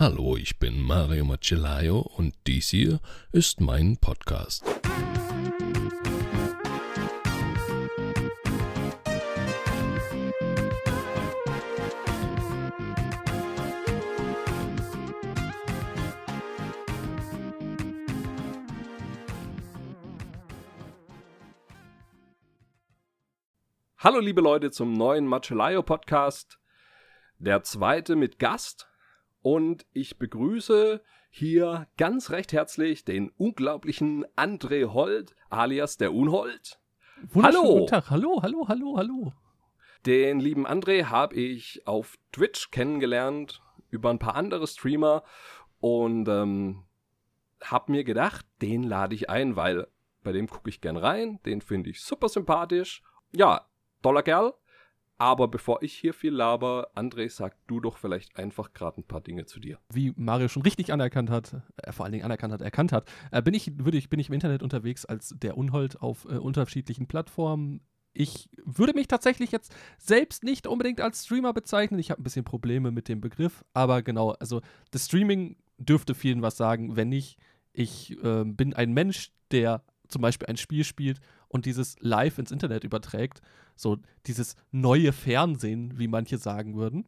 Hallo, ich bin Mario Macellaio und dies hier ist mein Podcast. Hallo liebe Leute zum neuen Macellaio Podcast, der zweite mit Gast und ich begrüße hier ganz recht herzlich den unglaublichen André Holt alias der Unhold. Hallo. Guten Tag. Hallo, hallo, hallo, hallo. Den lieben André habe ich auf Twitch kennengelernt über ein paar andere Streamer und ähm, habe mir gedacht, den lade ich ein, weil bei dem gucke ich gern rein, den finde ich super sympathisch. Ja, toller Kerl. Aber bevor ich hier viel laber, André, sag du doch vielleicht einfach gerade ein paar Dinge zu dir. Wie Mario schon richtig anerkannt hat, äh, vor allen Dingen anerkannt hat, erkannt hat, äh, bin, ich, würde ich, bin ich im Internet unterwegs als der Unhold auf äh, unterschiedlichen Plattformen. Ich würde mich tatsächlich jetzt selbst nicht unbedingt als Streamer bezeichnen. Ich habe ein bisschen Probleme mit dem Begriff, aber genau, also das Streaming dürfte vielen was sagen. Wenn nicht, ich äh, bin ein Mensch, der zum Beispiel ein Spiel spielt und dieses live ins Internet überträgt. So dieses neue Fernsehen, wie manche sagen würden.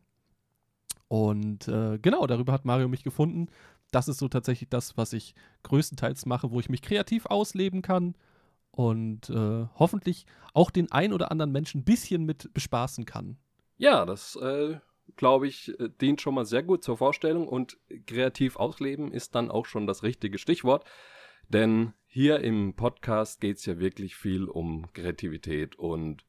Und äh, genau, darüber hat Mario mich gefunden. Das ist so tatsächlich das, was ich größtenteils mache, wo ich mich kreativ ausleben kann und äh, hoffentlich auch den ein oder anderen Menschen ein bisschen mit bespaßen kann. Ja, das äh, glaube ich, äh, dient schon mal sehr gut zur Vorstellung und kreativ ausleben ist dann auch schon das richtige Stichwort. Denn hier im Podcast geht es ja wirklich viel um Kreativität und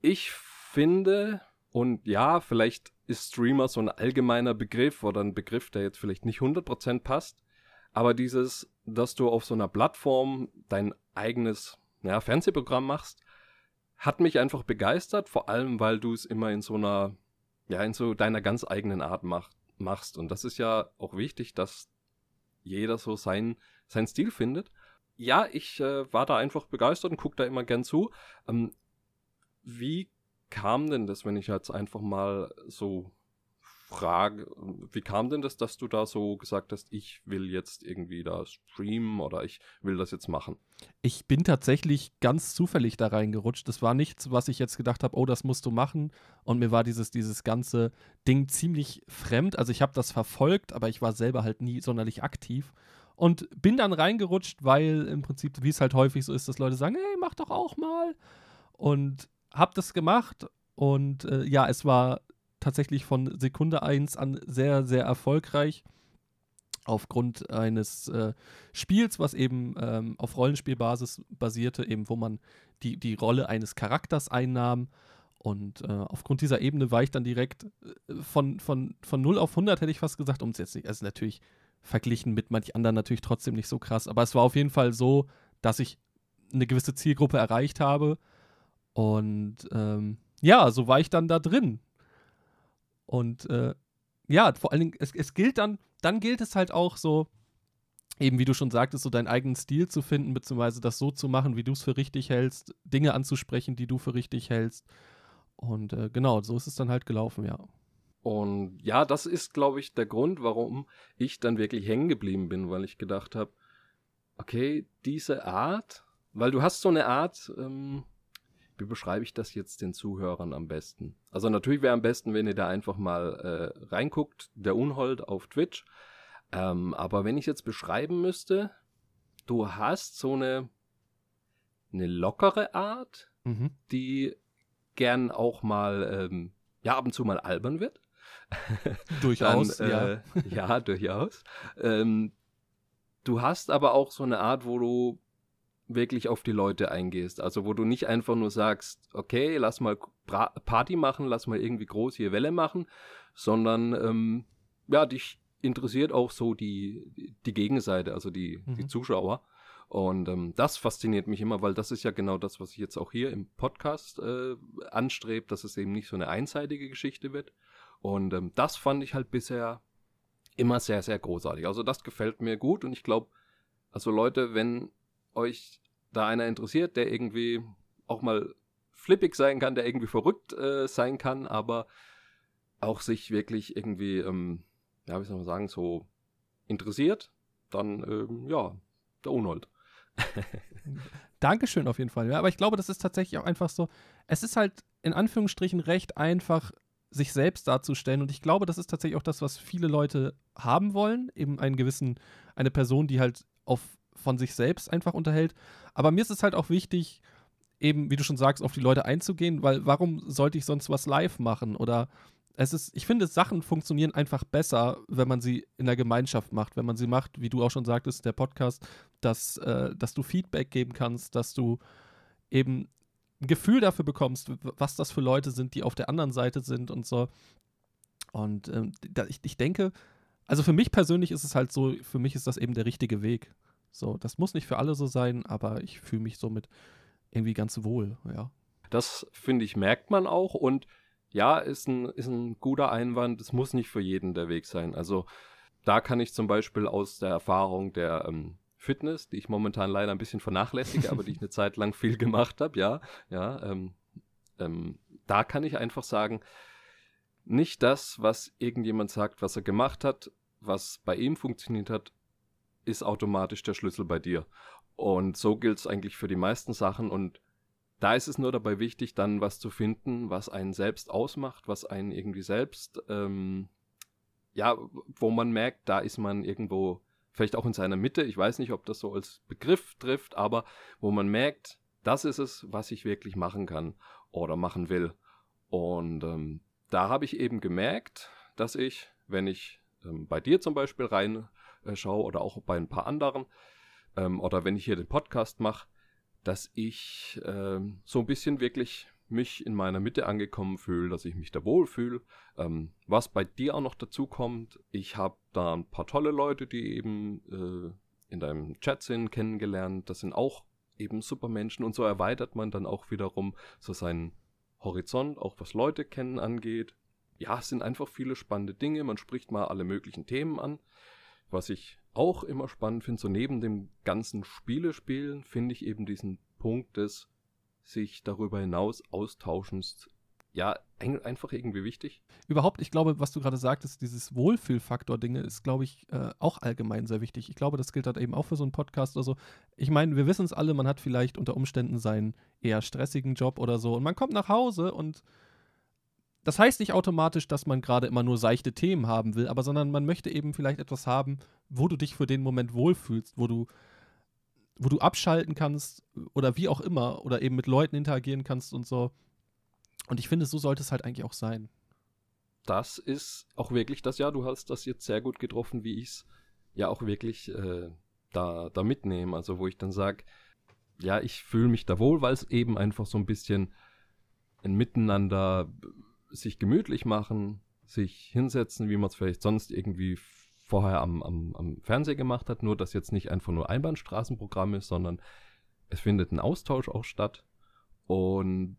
ich finde, und ja, vielleicht ist Streamer so ein allgemeiner Begriff oder ein Begriff, der jetzt vielleicht nicht 100% passt, aber dieses, dass du auf so einer Plattform dein eigenes ja, Fernsehprogramm machst, hat mich einfach begeistert, vor allem weil du es immer in so einer, ja, in so deiner ganz eigenen Art mach, machst. Und das ist ja auch wichtig, dass jeder so sein seinen Stil findet. Ja, ich äh, war da einfach begeistert und gucke da immer gern zu. Ähm, wie kam denn das, wenn ich jetzt einfach mal so frage, wie kam denn das, dass du da so gesagt hast, ich will jetzt irgendwie da streamen oder ich will das jetzt machen? Ich bin tatsächlich ganz zufällig da reingerutscht. Das war nichts, was ich jetzt gedacht habe, oh, das musst du machen. Und mir war dieses, dieses ganze Ding ziemlich fremd. Also ich habe das verfolgt, aber ich war selber halt nie sonderlich aktiv. Und bin dann reingerutscht, weil im Prinzip, wie es halt häufig so ist, dass Leute sagen, hey, mach doch auch mal. Und hab das gemacht. Und äh, ja, es war tatsächlich von Sekunde 1 an sehr, sehr erfolgreich. Aufgrund eines äh, Spiels, was eben ähm, auf Rollenspielbasis basierte, eben wo man die, die Rolle eines Charakters einnahm. Und äh, aufgrund dieser Ebene war ich dann direkt äh, von, von, von 0 auf 100, hätte ich fast gesagt, um es jetzt nicht, also natürlich verglichen mit manch anderen natürlich trotzdem nicht so krass. Aber es war auf jeden Fall so, dass ich eine gewisse Zielgruppe erreicht habe. Und ähm, ja, so war ich dann da drin. Und äh, ja, vor allen Dingen, es, es gilt dann, dann gilt es halt auch so, eben wie du schon sagtest, so deinen eigenen Stil zu finden, beziehungsweise das so zu machen, wie du es für richtig hältst, Dinge anzusprechen, die du für richtig hältst. Und äh, genau, so ist es dann halt gelaufen, ja. Und ja, das ist, glaube ich, der Grund, warum ich dann wirklich hängen geblieben bin, weil ich gedacht habe, okay, diese Art, weil du hast so eine Art, ähm, wie beschreibe ich das jetzt den Zuhörern am besten? Also natürlich wäre am besten, wenn ihr da einfach mal äh, reinguckt, der Unhold auf Twitch. Ähm, aber wenn ich jetzt beschreiben müsste, du hast so eine, eine lockere Art, mhm. die gern auch mal, ähm, ja, ab und zu mal albern wird. durchaus, dann, äh, ja. ja, durchaus. Ähm, du hast aber auch so eine Art, wo du wirklich auf die Leute eingehst. Also wo du nicht einfach nur sagst, okay, lass mal Party machen, lass mal irgendwie groß hier Welle machen, sondern ähm, ja, dich interessiert auch so die, die Gegenseite, also die, mhm. die Zuschauer. Und ähm, das fasziniert mich immer, weil das ist ja genau das, was ich jetzt auch hier im Podcast äh, anstrebe, dass es eben nicht so eine einseitige Geschichte wird, und ähm, das fand ich halt bisher immer sehr, sehr großartig. Also das gefällt mir gut und ich glaube, also Leute, wenn euch da einer interessiert, der irgendwie auch mal flippig sein kann, der irgendwie verrückt äh, sein kann, aber auch sich wirklich irgendwie ähm, ja, wie soll man sagen, so interessiert, dann, ähm, ja, der Unold. Dankeschön auf jeden Fall. Ja, aber ich glaube, das ist tatsächlich auch einfach so. Es ist halt in Anführungsstrichen recht einfach, sich selbst darzustellen. Und ich glaube, das ist tatsächlich auch das, was viele Leute haben wollen. Eben einen gewissen, eine Person, die halt auf, von sich selbst einfach unterhält. Aber mir ist es halt auch wichtig, eben, wie du schon sagst, auf die Leute einzugehen, weil warum sollte ich sonst was live machen? Oder es ist, ich finde, Sachen funktionieren einfach besser, wenn man sie in der Gemeinschaft macht, wenn man sie macht, wie du auch schon sagtest, der Podcast, dass, äh, dass du Feedback geben kannst, dass du eben ein Gefühl dafür bekommst, was das für Leute sind, die auf der anderen Seite sind und so. Und ähm, da, ich, ich denke, also für mich persönlich ist es halt so, für mich ist das eben der richtige Weg. So, das muss nicht für alle so sein, aber ich fühle mich somit irgendwie ganz wohl, ja. Das finde ich, merkt man auch und ja, ist ein, ist ein guter Einwand. Es muss nicht für jeden der Weg sein. Also da kann ich zum Beispiel aus der Erfahrung der ähm, Fitness, die ich momentan leider ein bisschen vernachlässige, aber die ich eine Zeit lang viel gemacht habe, ja, ja, ähm, ähm, da kann ich einfach sagen, nicht das, was irgendjemand sagt, was er gemacht hat, was bei ihm funktioniert hat, ist automatisch der Schlüssel bei dir. Und so gilt es eigentlich für die meisten Sachen und da ist es nur dabei wichtig, dann was zu finden, was einen selbst ausmacht, was einen irgendwie selbst, ähm, ja, wo man merkt, da ist man irgendwo vielleicht auch in seiner Mitte. Ich weiß nicht, ob das so als Begriff trifft, aber wo man merkt, das ist es, was ich wirklich machen kann oder machen will. Und ähm, da habe ich eben gemerkt, dass ich, wenn ich ähm, bei dir zum Beispiel reinschaue äh, oder auch bei ein paar anderen, ähm, oder wenn ich hier den Podcast mache, dass ich äh, so ein bisschen wirklich mich in meiner Mitte angekommen fühle, dass ich mich da wohlfühle. Ähm, was bei dir auch noch dazu kommt, ich habe da ein paar tolle Leute, die eben äh, in deinem Chat sind, kennengelernt. Das sind auch eben super Menschen und so erweitert man dann auch wiederum so seinen Horizont, auch was Leute kennen angeht. Ja, es sind einfach viele spannende Dinge. Man spricht mal alle möglichen Themen an. Was ich auch immer spannend finde, so neben dem ganzen Spielespielen, finde ich eben diesen Punkt des sich darüber hinaus austauschens ja, einfach irgendwie wichtig. Überhaupt, ich glaube, was du gerade sagtest, dieses Wohlfühlfaktor-Dinge ist, glaube ich, äh, auch allgemein sehr wichtig. Ich glaube, das gilt halt eben auch für so einen Podcast oder so. Ich meine, wir wissen es alle, man hat vielleicht unter Umständen seinen eher stressigen Job oder so und man kommt nach Hause und das heißt nicht automatisch, dass man gerade immer nur seichte Themen haben will, aber sondern man möchte eben vielleicht etwas haben, wo du dich für den Moment wohlfühlst, wo du, wo du abschalten kannst oder wie auch immer oder eben mit Leuten interagieren kannst und so. Und ich finde, so sollte es halt eigentlich auch sein. Das ist auch wirklich das, ja, du hast das jetzt sehr gut getroffen, wie ich es ja auch wirklich äh, da, da mitnehme. Also wo ich dann sage, ja, ich fühle mich da wohl, weil es eben einfach so ein bisschen ein Miteinander sich gemütlich machen, sich hinsetzen, wie man es vielleicht sonst irgendwie vorher am, am, am Fernseher gemacht hat, nur dass jetzt nicht einfach nur Einbahnstraßenprogramm ist, sondern es findet ein Austausch auch statt. Und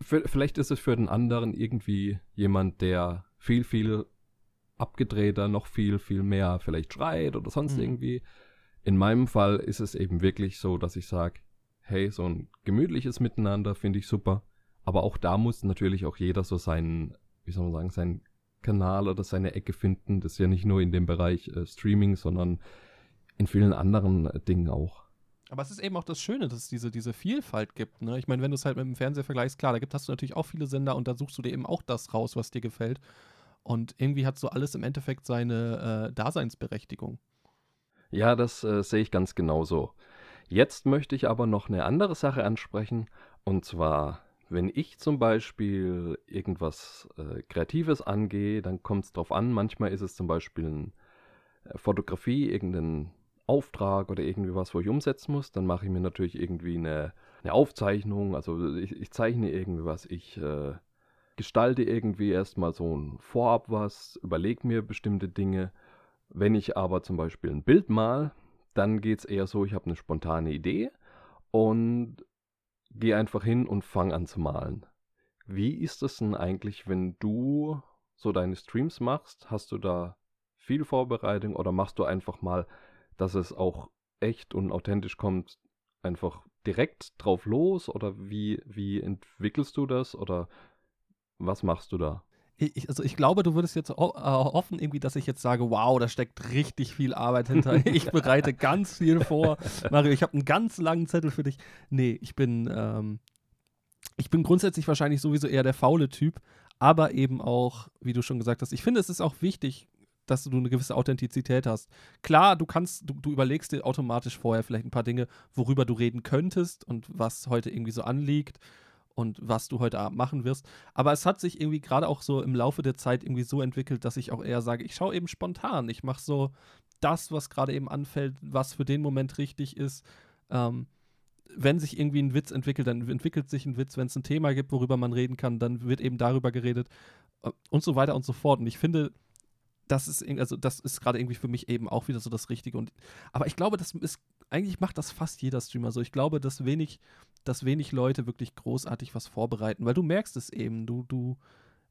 vielleicht ist es für den anderen irgendwie jemand, der viel, viel abgedrehter, noch viel, viel mehr vielleicht schreit oder sonst mhm. irgendwie. In meinem Fall ist es eben wirklich so, dass ich sage, hey, so ein gemütliches Miteinander finde ich super. Aber auch da muss natürlich auch jeder so seinen, wie soll man sagen, seinen Kanal oder seine Ecke finden. Das ist ja nicht nur in dem Bereich äh, Streaming, sondern in vielen anderen äh, Dingen auch. Aber es ist eben auch das Schöne, dass es diese, diese Vielfalt gibt. Ne? Ich meine, wenn du es halt mit dem Fernseher vergleichst, klar, da gibt, hast du natürlich auch viele Sender und da suchst du dir eben auch das raus, was dir gefällt. Und irgendwie hat so alles im Endeffekt seine äh, Daseinsberechtigung. Ja, das äh, sehe ich ganz genauso. Jetzt möchte ich aber noch eine andere Sache ansprechen. Und zwar wenn ich zum Beispiel irgendwas äh, Kreatives angehe, dann kommt es drauf an. Manchmal ist es zum Beispiel eine äh, Fotografie, irgendein Auftrag oder irgendwie was, wo ich umsetzen muss. Dann mache ich mir natürlich irgendwie eine, eine Aufzeichnung. Also ich, ich, zeichne irgendwie was. Ich äh, gestalte irgendwie erstmal so ein Vorab was, überlege mir bestimmte Dinge. Wenn ich aber zum Beispiel ein Bild mal, dann geht es eher so, ich habe eine spontane Idee und geh einfach hin und fang an zu malen. Wie ist es denn eigentlich, wenn du so deine Streams machst? Hast du da viel Vorbereitung oder machst du einfach mal, dass es auch echt und authentisch kommt, einfach direkt drauf los oder wie, wie entwickelst du das oder was machst du da? Ich, also ich glaube, du würdest jetzt äh, hoffen, irgendwie, dass ich jetzt sage, wow, da steckt richtig viel Arbeit hinter. ich bereite ganz viel vor. Mario, ich habe einen ganz langen Zettel für dich. Nee, ich bin, ähm, ich bin grundsätzlich wahrscheinlich sowieso eher der faule Typ, aber eben auch, wie du schon gesagt hast, ich finde, es ist auch wichtig, dass du eine gewisse Authentizität hast. Klar, du kannst, du, du überlegst dir automatisch vorher vielleicht ein paar Dinge, worüber du reden könntest und was heute irgendwie so anliegt und was du heute Abend machen wirst. Aber es hat sich irgendwie gerade auch so im Laufe der Zeit irgendwie so entwickelt, dass ich auch eher sage, ich schaue eben spontan. Ich mache so das, was gerade eben anfällt, was für den Moment richtig ist. Ähm, wenn sich irgendwie ein Witz entwickelt, dann entwickelt sich ein Witz. Wenn es ein Thema gibt, worüber man reden kann, dann wird eben darüber geredet äh, und so weiter und so fort. Und ich finde, das ist, also das ist gerade irgendwie für mich eben auch wieder so das Richtige. Und, aber ich glaube, das ist, eigentlich macht das fast jeder Streamer so. Ich glaube, dass wenig, dass wenig Leute wirklich großartig was vorbereiten, weil du merkst es eben, du, du,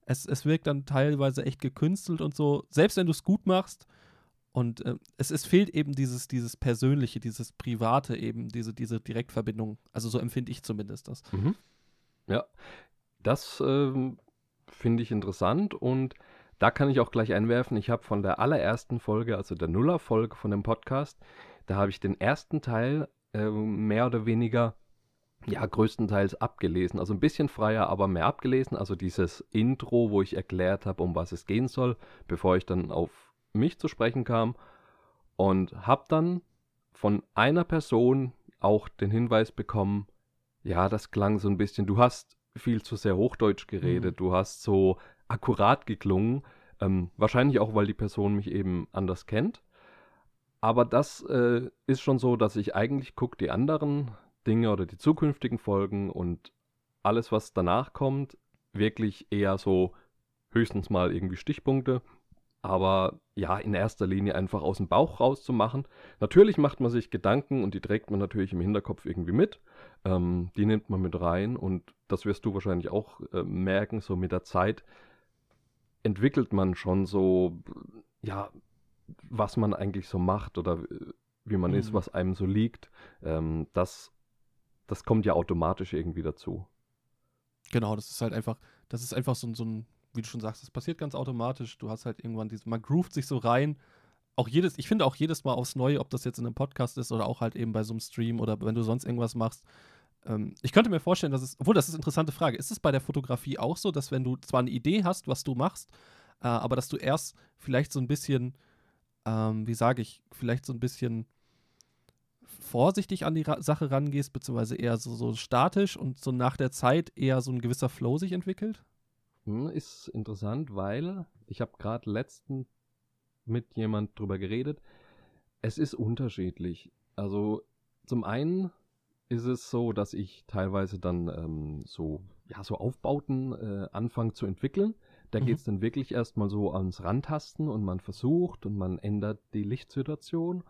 es, es wirkt dann teilweise echt gekünstelt und so, selbst wenn du es gut machst. Und äh, es, es fehlt eben dieses, dieses Persönliche, dieses Private eben, diese, diese Direktverbindung. Also so empfinde ich zumindest das. Mhm. Ja, das ähm, finde ich interessant und da kann ich auch gleich einwerfen, ich habe von der allerersten Folge, also der Nuller-Folge von dem Podcast, da habe ich den ersten Teil äh, mehr oder weniger, ja, größtenteils abgelesen. Also ein bisschen freier, aber mehr abgelesen. Also dieses Intro, wo ich erklärt habe, um was es gehen soll, bevor ich dann auf mich zu sprechen kam. Und habe dann von einer Person auch den Hinweis bekommen, ja, das klang so ein bisschen, du hast viel zu sehr Hochdeutsch geredet, mhm. du hast so akkurat geklungen. Ähm, wahrscheinlich auch, weil die Person mich eben anders kennt. Aber das äh, ist schon so, dass ich eigentlich gucke die anderen Dinge oder die zukünftigen Folgen und alles, was danach kommt, wirklich eher so höchstens mal irgendwie Stichpunkte. Aber ja, in erster Linie einfach aus dem Bauch rauszumachen. Natürlich macht man sich Gedanken und die trägt man natürlich im Hinterkopf irgendwie mit. Ähm, die nimmt man mit rein und das wirst du wahrscheinlich auch äh, merken, so mit der Zeit entwickelt man schon so, ja, was man eigentlich so macht oder wie man mhm. ist, was einem so liegt. Ähm, das, das kommt ja automatisch irgendwie dazu. Genau, das ist halt einfach, das ist einfach so, so ein, wie du schon sagst, das passiert ganz automatisch. Du hast halt irgendwann diese, man groovt sich so rein. Auch jedes, ich finde auch jedes Mal aufs Neue, ob das jetzt in einem Podcast ist oder auch halt eben bei so einem Stream oder wenn du sonst irgendwas machst, ähm, ich könnte mir vorstellen, dass es, obwohl das ist eine interessante Frage, ist es bei der Fotografie auch so, dass wenn du zwar eine Idee hast, was du machst, äh, aber dass du erst vielleicht so ein bisschen, ähm, wie sage ich, vielleicht so ein bisschen vorsichtig an die Ra Sache rangehst, beziehungsweise eher so, so statisch und so nach der Zeit eher so ein gewisser Flow sich entwickelt? Hm, ist interessant, weil ich habe gerade letzten mit jemand drüber geredet. Es ist unterschiedlich. Also zum einen ist es so, dass ich teilweise dann ähm, so, ja, so Aufbauten äh, anfange zu entwickeln. Da mhm. geht es dann wirklich erstmal so ans Rantasten und man versucht und man ändert die Lichtsituation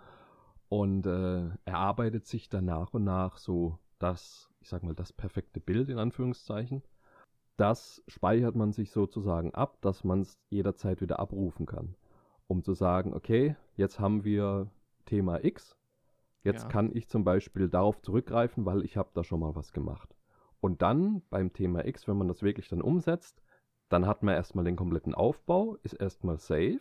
und äh, erarbeitet sich dann nach und nach so das, ich sag mal, das perfekte Bild in Anführungszeichen. Das speichert man sich sozusagen ab, dass man es jederzeit wieder abrufen kann. Um zu sagen, okay, jetzt haben wir Thema X, Jetzt ja. kann ich zum Beispiel darauf zurückgreifen, weil ich habe da schon mal was gemacht. Und dann beim Thema X, wenn man das wirklich dann umsetzt, dann hat man erstmal den kompletten Aufbau, ist erstmal safe.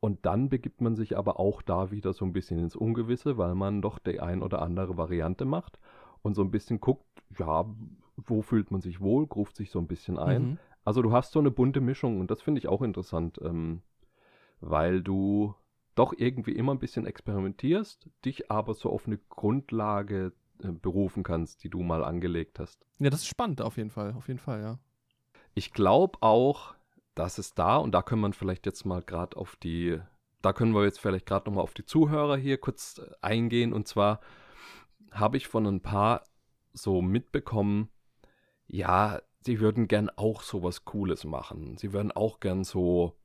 Und dann begibt man sich aber auch da wieder so ein bisschen ins Ungewisse, weil man doch die ein oder andere Variante macht und so ein bisschen guckt, ja, wo fühlt man sich wohl, ruft sich so ein bisschen ein. Mhm. Also du hast so eine bunte Mischung und das finde ich auch interessant, ähm, weil du doch irgendwie immer ein bisschen experimentierst, dich aber so auf eine Grundlage äh, berufen kannst, die du mal angelegt hast. Ja, das ist spannend auf jeden Fall, auf jeden Fall, ja. Ich glaube auch, dass es da, und da können wir vielleicht jetzt mal gerade auf die, da können wir jetzt vielleicht gerade nochmal auf die Zuhörer hier kurz äh, eingehen. Und zwar habe ich von ein paar so mitbekommen, ja, sie würden gern auch sowas Cooles machen. Sie würden auch gern so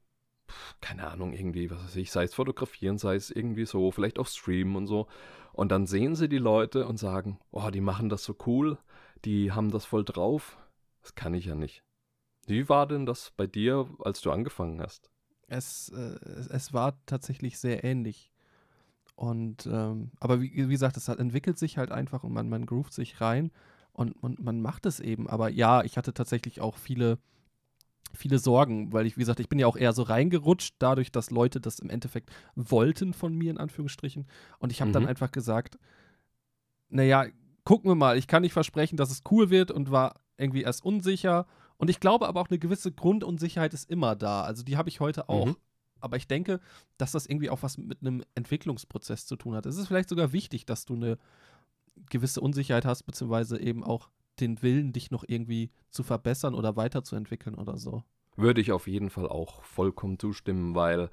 keine Ahnung, irgendwie, was weiß ich, sei es fotografieren, sei es irgendwie so, vielleicht auch streamen und so. Und dann sehen sie die Leute und sagen, oh, die machen das so cool, die haben das voll drauf. Das kann ich ja nicht. Wie war denn das bei dir, als du angefangen hast? Es, äh, es war tatsächlich sehr ähnlich. Und, ähm, aber wie, wie gesagt, es entwickelt sich halt einfach und man, man groovt sich rein und, und man macht es eben. Aber ja, ich hatte tatsächlich auch viele viele Sorgen, weil ich, wie gesagt, ich bin ja auch eher so reingerutscht, dadurch, dass Leute das im Endeffekt wollten von mir, in Anführungsstrichen. Und ich habe mhm. dann einfach gesagt, naja, gucken wir mal, ich kann nicht versprechen, dass es cool wird und war irgendwie erst unsicher. Und ich glaube aber auch eine gewisse Grundunsicherheit ist immer da. Also die habe ich heute auch. Mhm. Aber ich denke, dass das irgendwie auch was mit einem Entwicklungsprozess zu tun hat. Es ist vielleicht sogar wichtig, dass du eine gewisse Unsicherheit hast, beziehungsweise eben auch den Willen, dich noch irgendwie zu verbessern oder weiterzuentwickeln oder so. Würde ich auf jeden Fall auch vollkommen zustimmen, weil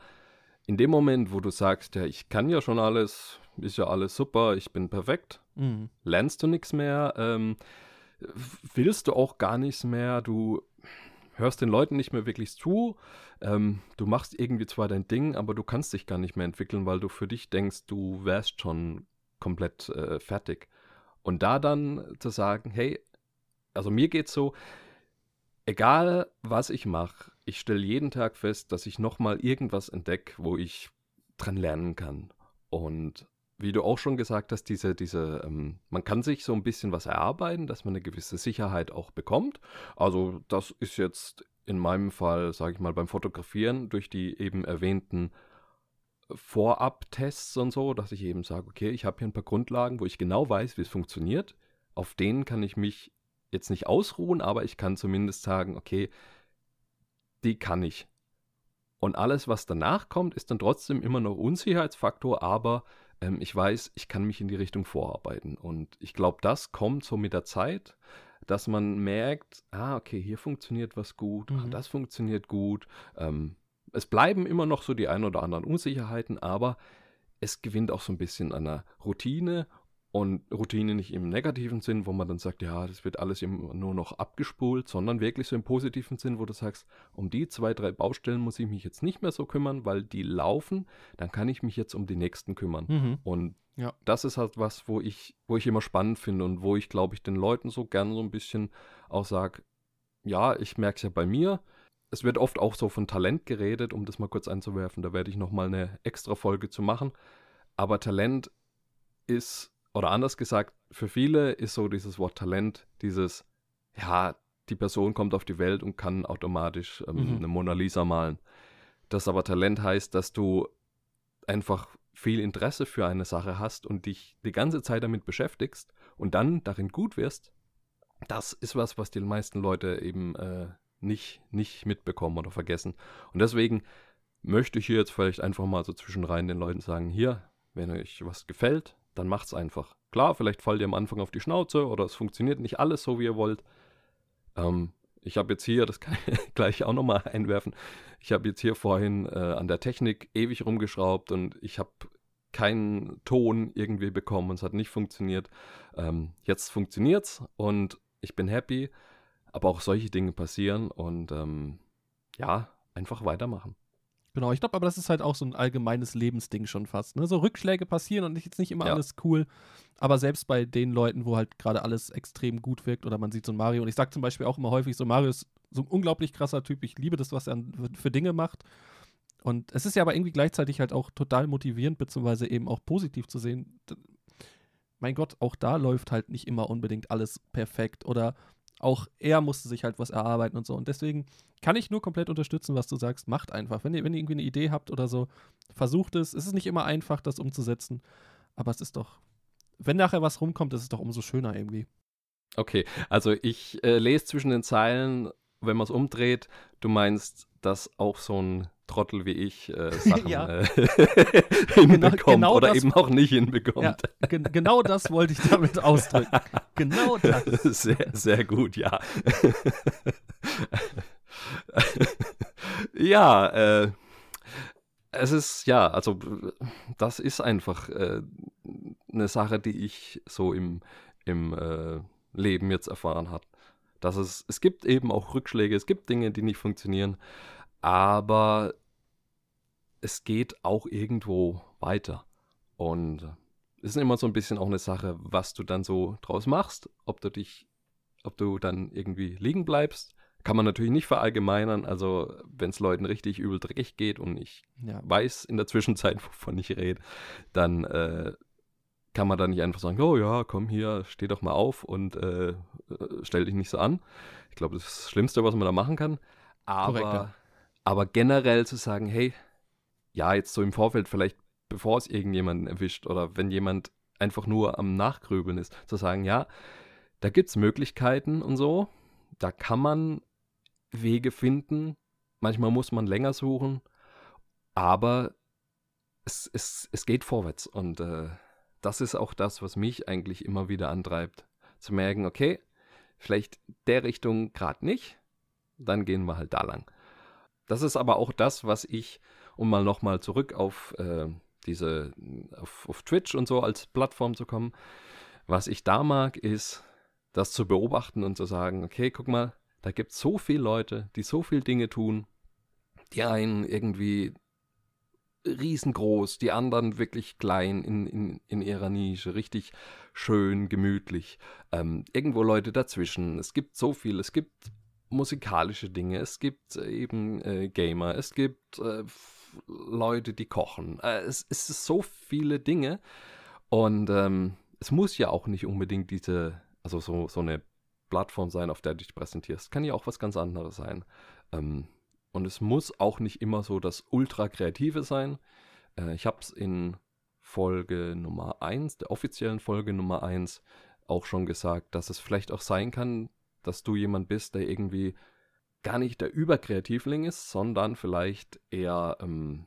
in dem Moment, wo du sagst, ja, ich kann ja schon alles, ist ja alles super, ich bin perfekt, mhm. lernst du nichts mehr, ähm, willst du auch gar nichts mehr, du hörst den Leuten nicht mehr wirklich zu, ähm, du machst irgendwie zwar dein Ding, aber du kannst dich gar nicht mehr entwickeln, weil du für dich denkst, du wärst schon komplett äh, fertig. Und da dann zu sagen, hey, also mir geht's so, egal was ich mache, ich stelle jeden Tag fest, dass ich nochmal irgendwas entdecke, wo ich dran lernen kann. Und wie du auch schon gesagt hast, diese, diese, ähm, man kann sich so ein bisschen was erarbeiten, dass man eine gewisse Sicherheit auch bekommt. Also das ist jetzt in meinem Fall, sage ich mal, beim Fotografieren durch die eben erwähnten Vorab-Tests und so, dass ich eben sage, okay, ich habe hier ein paar Grundlagen, wo ich genau weiß, wie es funktioniert. Auf denen kann ich mich jetzt nicht ausruhen, aber ich kann zumindest sagen, okay, die kann ich. Und alles, was danach kommt, ist dann trotzdem immer noch Unsicherheitsfaktor, aber ähm, ich weiß, ich kann mich in die Richtung vorarbeiten. Und ich glaube, das kommt so mit der Zeit, dass man merkt, ah, okay, hier funktioniert was gut, ah, mhm. ah, das funktioniert gut. Ähm, es bleiben immer noch so die ein oder anderen Unsicherheiten, aber es gewinnt auch so ein bisschen an der Routine und Routine nicht im negativen Sinn, wo man dann sagt, ja, das wird alles immer nur noch abgespult, sondern wirklich so im positiven Sinn, wo du sagst, um die zwei, drei Baustellen muss ich mich jetzt nicht mehr so kümmern, weil die laufen, dann kann ich mich jetzt um die nächsten kümmern. Mhm. Und ja. das ist halt was, wo ich, wo ich immer spannend finde und wo ich, glaube ich, den Leuten so gern so ein bisschen auch sage, ja, ich merke es ja bei mir. Es wird oft auch so von Talent geredet, um das mal kurz einzuwerfen. Da werde ich nochmal eine extra Folge zu machen. Aber Talent ist oder anders gesagt, für viele ist so dieses Wort Talent, dieses, ja, die Person kommt auf die Welt und kann automatisch ähm, mhm. eine Mona Lisa malen. Das aber Talent heißt, dass du einfach viel Interesse für eine Sache hast und dich die ganze Zeit damit beschäftigst und dann darin gut wirst, das ist was, was die meisten Leute eben äh, nicht, nicht mitbekommen oder vergessen. Und deswegen möchte ich hier jetzt vielleicht einfach mal so zwischenrein den Leuten sagen, hier, wenn euch was gefällt, dann macht's einfach. Klar, vielleicht fallt ihr am Anfang auf die Schnauze oder es funktioniert nicht alles so, wie ihr wollt. Ähm, ich habe jetzt hier, das kann ich gleich auch nochmal einwerfen, ich habe jetzt hier vorhin äh, an der Technik ewig rumgeschraubt und ich habe keinen Ton irgendwie bekommen und es hat nicht funktioniert. Ähm, jetzt funktioniert's und ich bin happy, aber auch solche Dinge passieren und ähm, ja, einfach weitermachen. Genau, ich glaube aber, das ist halt auch so ein allgemeines Lebensding schon fast. Ne? So Rückschläge passieren und jetzt nicht immer ja. alles cool. Aber selbst bei den Leuten, wo halt gerade alles extrem gut wirkt oder man sieht so ein Mario. Und ich sage zum Beispiel auch immer häufig, so Mario ist so ein unglaublich krasser Typ. Ich liebe das, was er für Dinge macht. Und es ist ja aber irgendwie gleichzeitig halt auch total motivierend, beziehungsweise eben auch positiv zu sehen. Mein Gott, auch da läuft halt nicht immer unbedingt alles perfekt. Oder auch er musste sich halt was erarbeiten und so. Und deswegen kann ich nur komplett unterstützen, was du sagst. Macht einfach. Wenn ihr, wenn ihr irgendwie eine Idee habt oder so, versucht es. Es ist nicht immer einfach, das umzusetzen. Aber es ist doch, wenn nachher was rumkommt, ist es doch umso schöner irgendwie. Okay, also ich äh, lese zwischen den Zeilen, wenn man es umdreht, du meinst, dass auch so ein Trottel wie ich äh, Sachen äh, hinbekommt genau, genau oder eben auch nicht hinbekommt. Ja, gen genau das wollte ich damit ausdrücken. genau das. Sehr, sehr gut, ja. ja, äh, es ist, ja, also das ist einfach äh, eine Sache, die ich so im, im äh, Leben jetzt erfahren habe. Dass es, es gibt eben auch Rückschläge, es gibt Dinge, die nicht funktionieren, aber es geht auch irgendwo weiter. Und es ist immer so ein bisschen auch eine Sache, was du dann so draus machst, ob du dich, ob du dann irgendwie liegen bleibst. Kann man natürlich nicht verallgemeinern. Also, wenn es Leuten richtig übel dreckig geht und ich ja. weiß in der Zwischenzeit, wovon ich rede, dann äh, kann man da nicht einfach sagen, oh ja, komm hier, steh doch mal auf und äh, stell dich nicht so an. Ich glaube, das ist das Schlimmste, was man da machen kann. Aber, Korrekt, ja. aber generell zu sagen, hey, ja, jetzt so im Vorfeld vielleicht, bevor es irgendjemanden erwischt oder wenn jemand einfach nur am Nachgrübeln ist, zu sagen, ja, da gibt es Möglichkeiten und so, da kann man Wege finden, manchmal muss man länger suchen, aber es, es, es geht vorwärts und äh, das ist auch das, was mich eigentlich immer wieder antreibt, zu merken, okay, vielleicht der Richtung gerade nicht, dann gehen wir halt da lang. Das ist aber auch das, was ich, um mal nochmal zurück auf äh, diese, auf, auf Twitch und so als Plattform zu kommen, was ich da mag, ist, das zu beobachten und zu sagen, okay, guck mal, da gibt es so viele Leute, die so viele Dinge tun, die einen irgendwie riesengroß, die anderen wirklich klein in, in, in ihrer Nische, richtig schön, gemütlich. Ähm, irgendwo Leute dazwischen. Es gibt so viel. Es gibt musikalische Dinge, es gibt äh, eben äh, Gamer, es gibt äh, Leute, die kochen. Äh, es, es ist so viele Dinge. Und ähm, es muss ja auch nicht unbedingt diese, also so, so eine Plattform sein, auf der du dich präsentierst. Kann ja auch was ganz anderes sein. Ähm, und es muss auch nicht immer so das Ultra-Kreative sein. Äh, ich habe es in Folge Nummer 1, der offiziellen Folge Nummer 1, auch schon gesagt, dass es vielleicht auch sein kann, dass du jemand bist, der irgendwie gar nicht der Überkreativling ist, sondern vielleicht eher ähm,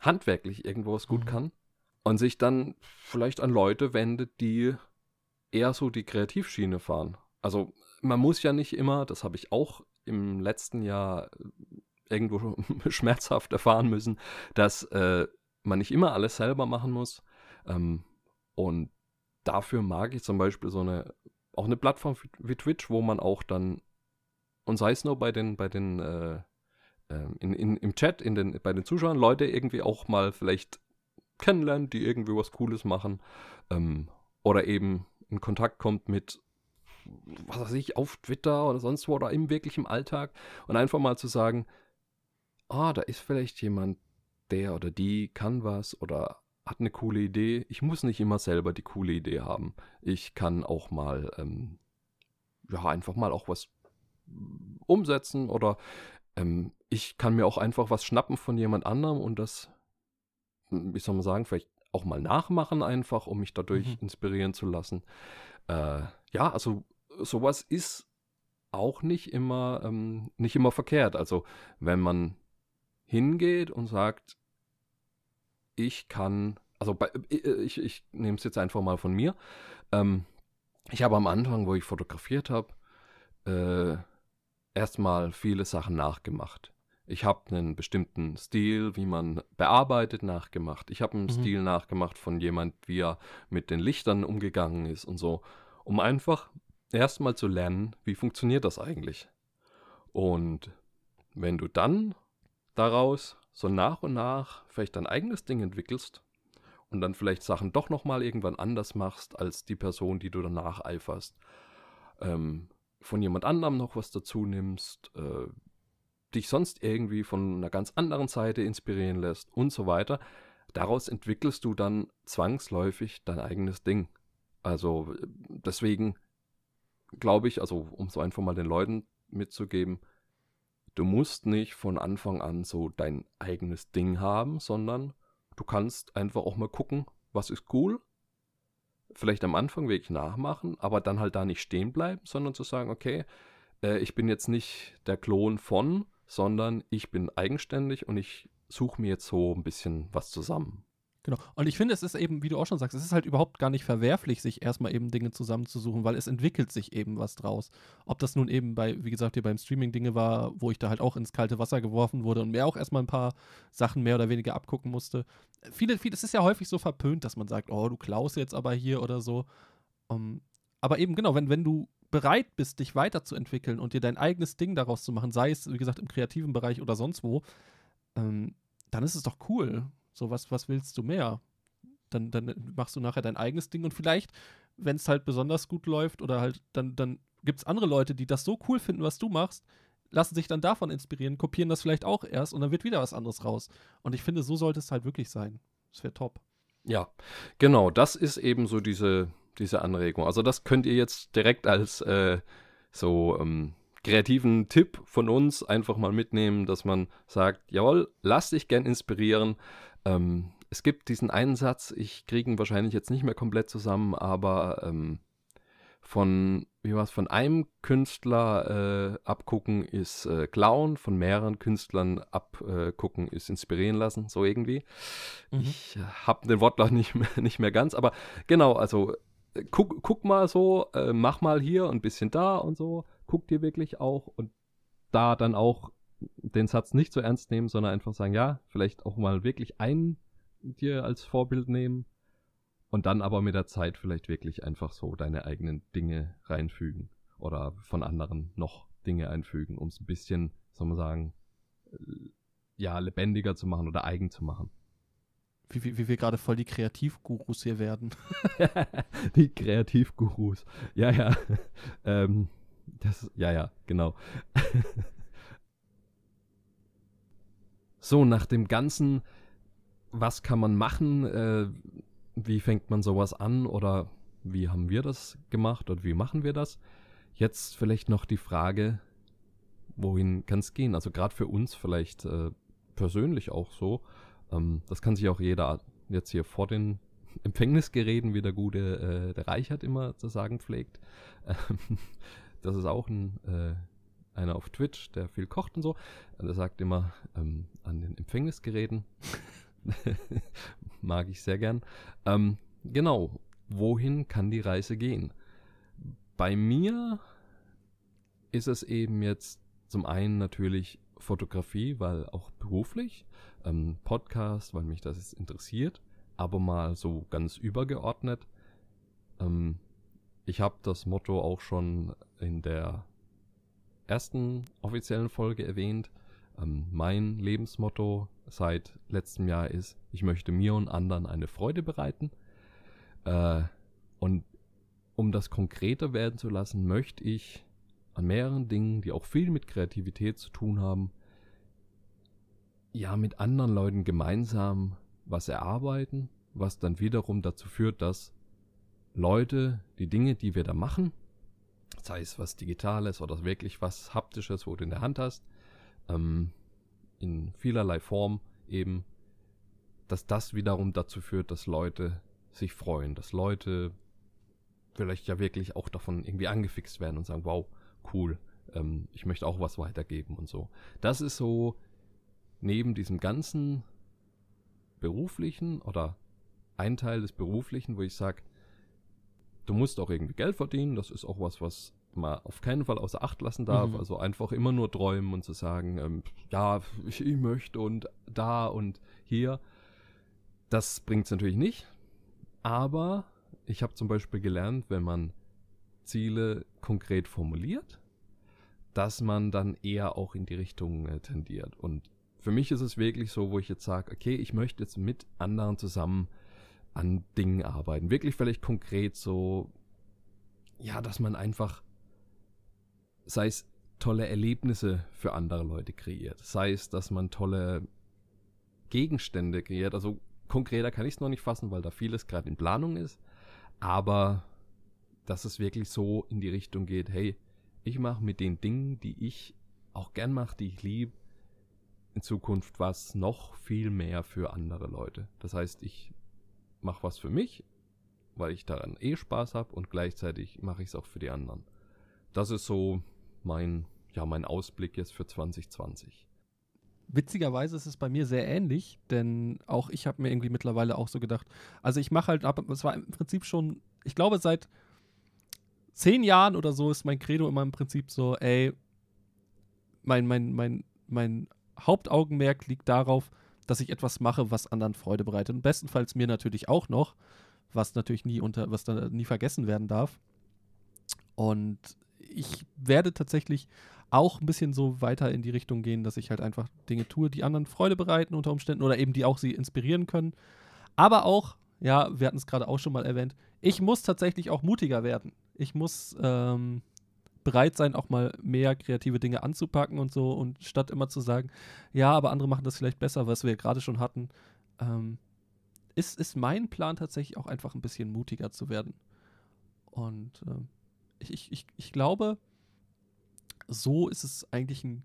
handwerklich irgendwo was gut Mhm. kann und sich dann vielleicht an Leute wendet, die eher so die Kreativschiene fahren. Also man muss ja nicht immer, das habe ich auch im letzten Jahr äh, irgendwo schmerzhaft erfahren müssen, dass äh, man nicht immer alles selber machen muss. Ähm, und dafür mag ich zum Beispiel so eine, auch eine Plattform wie, wie Twitch, wo man auch dann, und sei es nur bei den, bei den, äh, ähm, in, in, im Chat, in den, bei den Zuschauern, Leute irgendwie auch mal vielleicht kennenlernt, die irgendwie was Cooles machen. Ähm, oder eben in Kontakt kommt mit, was weiß ich, auf Twitter oder sonst wo oder im wirklichen Alltag. Und einfach mal zu sagen, ah, da ist vielleicht jemand, der oder die kann was oder hat eine coole Idee. Ich muss nicht immer selber die coole Idee haben. Ich kann auch mal, ähm, ja, einfach mal auch was umsetzen oder ähm, ich kann mir auch einfach was schnappen von jemand anderem und das, wie soll man sagen, vielleicht auch mal nachmachen einfach, um mich dadurch Mhm. inspirieren zu lassen. Äh, ja, also sowas ist auch nicht immer, ähm, nicht immer verkehrt. Also wenn man hingeht und sagt, ich kann, also bei, äh, ich, ich nehme es jetzt einfach mal von mir. Ähm, ich habe am Anfang, wo ich fotografiert habe, äh, erstmal viele Sachen nachgemacht. Ich habe einen bestimmten Stil, wie man bearbeitet, nachgemacht. Ich habe einen Mhm. Stil nachgemacht von jemand, wie er mit den Lichtern umgegangen ist und so, um einfach erstmal zu lernen, wie funktioniert das eigentlich. Und wenn du dann daraus so nach und nach vielleicht dein eigenes Ding entwickelst und dann vielleicht Sachen doch nochmal irgendwann anders machst als die Person, die du danach eiferst, ähm, von jemand anderem noch was dazu nimmst, äh, dich sonst irgendwie von einer ganz anderen Seite inspirieren lässt und so weiter, daraus entwickelst du dann zwangsläufig dein eigenes Ding. Also deswegen glaube ich, also um so einfach mal den Leuten mitzugeben, du musst nicht von Anfang an so dein eigenes Ding haben, sondern du kannst einfach auch mal gucken, was ist cool. Vielleicht am Anfang wirklich nachmachen, aber dann halt da nicht stehen bleiben, sondern zu sagen, okay, äh, ich bin jetzt nicht der Klon von, sondern ich bin eigenständig und ich suche mir jetzt so ein bisschen was zusammen. Genau. Und ich finde, es ist eben, wie du auch schon sagst, es ist halt überhaupt gar nicht verwerflich, sich erstmal eben Dinge zusammenzusuchen, weil es entwickelt sich eben was draus. Ob das nun eben bei, wie gesagt, hier beim Streaming Dinge war, wo ich da halt auch ins kalte Wasser geworfen wurde und mir auch erstmal ein paar Sachen mehr oder weniger abgucken musste. Viele, viele, es ist ja häufig so verpönt, dass man sagt, oh, du klaust jetzt aber hier oder so. Um, aber eben, genau, wenn, wenn du bereit bist, dich weiterzuentwickeln und dir dein eigenes Ding daraus zu machen, sei es, wie gesagt, im kreativen Bereich oder sonst wo, ähm, dann ist es doch cool. So, was, was willst du mehr? Dann, dann machst du nachher dein eigenes Ding und vielleicht, wenn es halt besonders gut läuft oder halt, dann, dann gibt es andere Leute, die das so cool finden, was du machst, lassen sich dann davon inspirieren, kopieren das vielleicht auch erst und dann wird wieder was anderes raus. Und ich finde, so sollte es halt wirklich sein. Das wäre top. Ja, genau, das ist eben so diese, diese Anregung. Also das könnt ihr jetzt direkt als äh, so ähm, kreativen Tipp von uns einfach mal mitnehmen, dass man sagt, jawohl, lass dich gern inspirieren. Ähm, es gibt diesen einen Satz, ich kriege ihn wahrscheinlich jetzt nicht mehr komplett zusammen, aber ähm, von, wie war von einem Künstler äh, abgucken ist äh, klauen, von mehreren Künstlern abgucken ist inspirieren lassen, so irgendwie. Mhm. Ich habe den Wortlaut nicht mehr, nicht mehr ganz, aber genau, also äh, guck, guck mal so, äh, mach mal hier ein bisschen da und so, guck dir wirklich auch und da dann auch den Satz nicht so ernst nehmen, sondern einfach sagen, ja, vielleicht auch mal wirklich einen dir als Vorbild nehmen und dann aber mit der Zeit vielleicht wirklich einfach so deine eigenen Dinge reinfügen oder von anderen noch Dinge einfügen, um es ein bisschen, soll man sagen, ja, lebendiger zu machen oder eigen zu machen. Wie, wie, wie wir gerade voll die Kreativgurus hier werden. die Kreativgurus. Ja, ja. ähm, das, ja, ja, genau. so, nach dem ganzen, was kann man machen, äh, wie fängt man sowas an oder wie haben wir das gemacht oder wie machen wir das? Jetzt vielleicht noch die Frage, wohin kann es gehen? Also gerade für uns vielleicht äh, persönlich auch so. Ähm, das kann sich auch jeder jetzt hier vor den Empfängnisgeräten, wie der gute äh, der Reichert immer zu sagen pflegt. Ähm, das ist auch ein, äh, einer auf Twitch, der viel kocht und so. Der sagt immer ähm, an den Empfängnisgeräten Mag ich sehr gern. Ähm, genau, wohin kann die Reise gehen? Bei mir ist es eben jetzt zum einen natürlich Fotografie, weil auch beruflich, ähm, Podcast, weil mich das interessiert, aber mal so ganz übergeordnet. Ähm, ich habe das Motto auch schon in der ersten offiziellen Folge erwähnt. Ähm, mein Lebensmotto seit letztem Jahr ist, ich möchte mir und anderen eine Freude bereiten. Äh, und um das konkreter werden zu lassen, möchte ich an mehreren Dingen, die auch viel mit Kreativität zu tun haben, ja, mit anderen Leuten gemeinsam was erarbeiten, was dann wiederum dazu führt, dass Leute die Dinge, die wir da machen, sei es was Digitales oder wirklich was Haptisches, wo du in der Hand hast, ähm, in vielerlei Form eben, dass das wiederum dazu führt, dass Leute sich freuen, dass Leute vielleicht ja wirklich auch davon irgendwie angefixt werden und sagen, wow, cool, ähm, ich möchte auch was weitergeben und so. Das ist so neben diesem ganzen beruflichen oder ein Teil des beruflichen, wo ich sage, du musst auch irgendwie Geld verdienen, das ist auch was, was man auf keinen Fall außer Acht lassen darf. Mhm. Also einfach immer nur träumen und zu sagen, ähm, ja, ich, ich, möchte und da und hier. Das bringt es natürlich nicht. Aber ich habe zum Beispiel gelernt, wenn man Ziele konkret formuliert, dass man dann eher auch in die Richtung äh, tendiert. Und für mich ist es wirklich so, wo ich jetzt sage, okay, ich möchte jetzt mit anderen zusammen an Dingen arbeiten. Wirklich vielleicht konkret so, ja, dass man einfach sei es tolle Erlebnisse für andere Leute kreiert, sei es, dass man tolle Gegenstände kreiert. Also konkreter kann ich es noch nicht fassen, weil da vieles gerade in Planung ist, aber dass es wirklich so in die Richtung geht, hey, ich mache mit den Dingen, die ich auch gern mache, die ich liebe, in Zukunft was noch viel mehr für andere Leute. Das heißt, ich mache was für mich, weil ich daran eh Spaß habe und gleichzeitig mache ich es auch für die anderen. Das ist so mein, ja, mein Ausblick jetzt für 2020. Witzigerweise ist es bei mir sehr ähnlich, denn auch ich habe mir irgendwie mittlerweile auch so gedacht, also ich mache halt, es war im Prinzip schon, ich glaube seit zehn Jahren oder so ist mein Credo immer im Prinzip so, ey, mein, mein, mein, mein Hauptaugenmerk liegt darauf, dass ich etwas mache, was anderen Freude bereitet. Und bestenfalls mir natürlich auch noch, was natürlich nie unter, was dann nie vergessen werden darf. Und ich werde tatsächlich auch ein bisschen so weiter in die Richtung gehen, dass ich halt einfach Dinge tue, die anderen Freude bereiten unter Umständen oder eben die auch sie inspirieren können. Aber auch, ja, wir hatten es gerade auch schon mal erwähnt, ich muss tatsächlich auch mutiger werden. Ich muss ähm, bereit sein, auch mal mehr kreative Dinge anzupacken und so und statt immer zu sagen, ja, aber andere machen das vielleicht besser, was wir gerade schon hatten, ähm, ist, ist mein Plan tatsächlich auch einfach ein bisschen mutiger zu werden. Und ähm, ich, ich, ich glaube, so ist es eigentlich ein,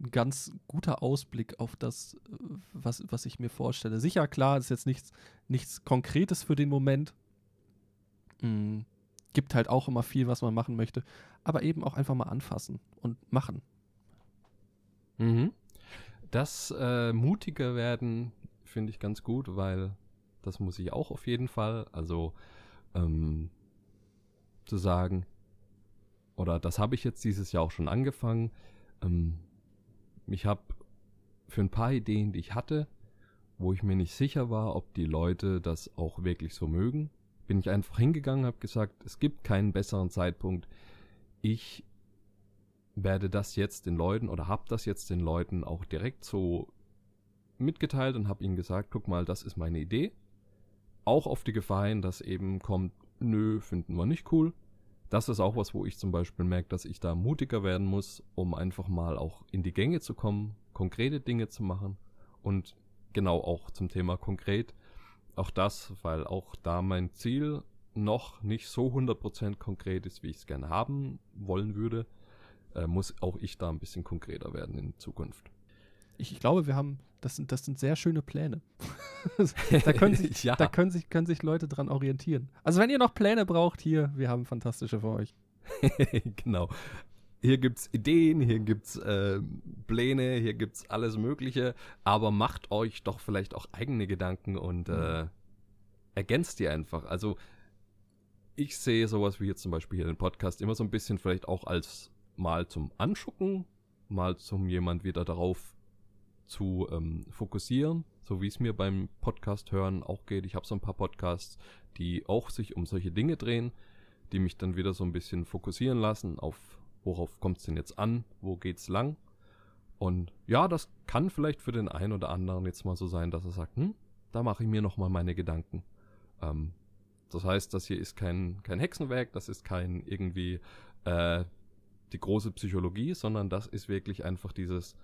ein ganz guter Ausblick auf das, äh, was, was ich mir vorstelle. Sicher, klar, ist jetzt nichts, nichts Konkretes für den Moment. Mhm. Gibt halt auch immer viel, was man machen möchte. Aber eben auch einfach mal anfassen und machen. Mhm. Das äh, mutiger werden finde ich ganz gut, weil das muss ich auch auf jeden Fall. Also ähm, zu sagen, oder das habe ich jetzt dieses Jahr auch schon angefangen. Ähm, ich habe für ein paar Ideen, die ich hatte, wo ich mir nicht sicher war, ob die Leute das auch wirklich so mögen, bin ich einfach hingegangen, habe gesagt, es gibt keinen besseren Zeitpunkt. Ich werde das jetzt den Leuten oder habe das jetzt den Leuten auch direkt so mitgeteilt und habe ihnen gesagt, guck mal, das ist meine Idee. Auch auf die Gefahr hin, dass eben kommt, nö, finden wir nicht cool. Das ist auch was, wo ich zum Beispiel merke, dass ich da mutiger werden muss, um einfach mal auch in die Gänge zu kommen, konkrete Dinge zu machen und genau auch zum Thema konkret. Auch das, weil auch da mein Ziel noch nicht so 100% konkret ist, wie ich es gerne haben wollen würde, äh, muss auch ich da ein bisschen konkreter werden in Zukunft. Ich, ich glaube, wir haben, das sind, das sind sehr schöne Pläne. da können, sich, ja. da können, sich, können sich Leute dran orientieren. Also wenn ihr noch Pläne braucht, hier, wir haben fantastische für euch. genau. Hier gibt es Ideen, hier gibt's äh, Pläne, hier gibt es alles Mögliche, aber macht euch doch vielleicht auch eigene Gedanken und äh, ergänzt die einfach. Also ich sehe sowas wie jetzt zum Beispiel hier den Podcast immer so ein bisschen vielleicht auch als mal zum Anschucken, mal zum jemand wieder darauf zu ähm, fokussieren, so wie es mir beim Podcast hören auch geht. Ich habe so ein paar Podcasts, die auch sich um solche Dinge drehen, die mich dann wieder so ein bisschen fokussieren lassen auf worauf kommt es denn jetzt an, wo geht's lang. Und ja, das kann vielleicht für den einen oder anderen jetzt mal so sein, dass er sagt, hm, da mache ich mir nochmal meine Gedanken. Ähm, das heißt, das hier ist kein, kein Hexenwerk, das ist kein irgendwie äh, die große Psychologie, sondern das ist wirklich einfach dieses,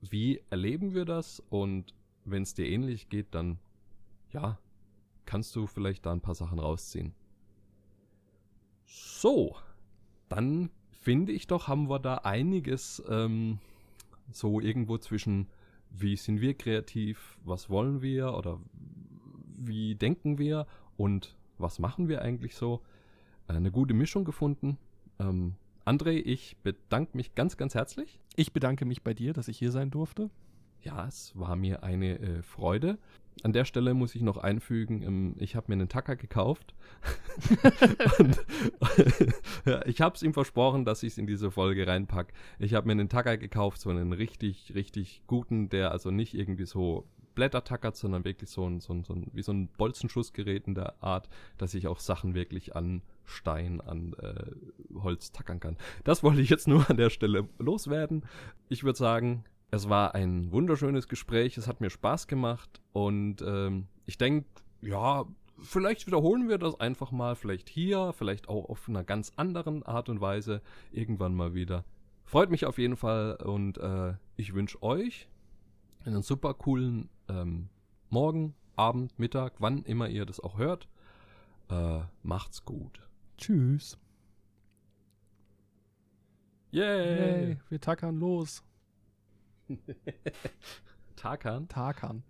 wie erleben wir das? Und wenn es dir ähnlich geht, dann ja, kannst du vielleicht da ein paar Sachen rausziehen. So, dann finde ich doch, haben wir da einiges ähm, so irgendwo zwischen, wie sind wir kreativ, was wollen wir oder wie denken wir und was machen wir eigentlich so, eine gute Mischung gefunden. Ähm, André, ich bedanke mich ganz, ganz herzlich. Ich bedanke mich bei dir, dass ich hier sein durfte. Ja, es war mir eine äh, Freude. An der Stelle muss ich noch einfügen, ähm, ich habe mir einen Tacker gekauft. und, ja, ich habe es ihm versprochen, dass ich es in diese Folge reinpacke. Ich habe mir einen Tacker gekauft, so einen richtig, richtig guten, der also nicht irgendwie so Blätter tackert, sondern wirklich so ein, so ein, so ein wie so ein Bolzenschussgerät in der Art, dass ich auch Sachen wirklich an Stein, an äh, Holz tackern kann. Das wollte ich jetzt nur an der Stelle loswerden. Ich würde sagen, es war ein wunderschönes Gespräch, es hat mir Spaß gemacht und ähm, ich denke, ja, vielleicht wiederholen wir das einfach mal, vielleicht hier, vielleicht auch auf einer ganz anderen Art und Weise irgendwann mal wieder. Freut mich auf jeden Fall und äh, ich wünsche euch einen super coolen ähm, Morgen, Abend, Mittag, wann immer ihr das auch hört. Äh, macht's gut. Tschüss. Yay! Yay wir tackern los. Tarkan? Tarkan.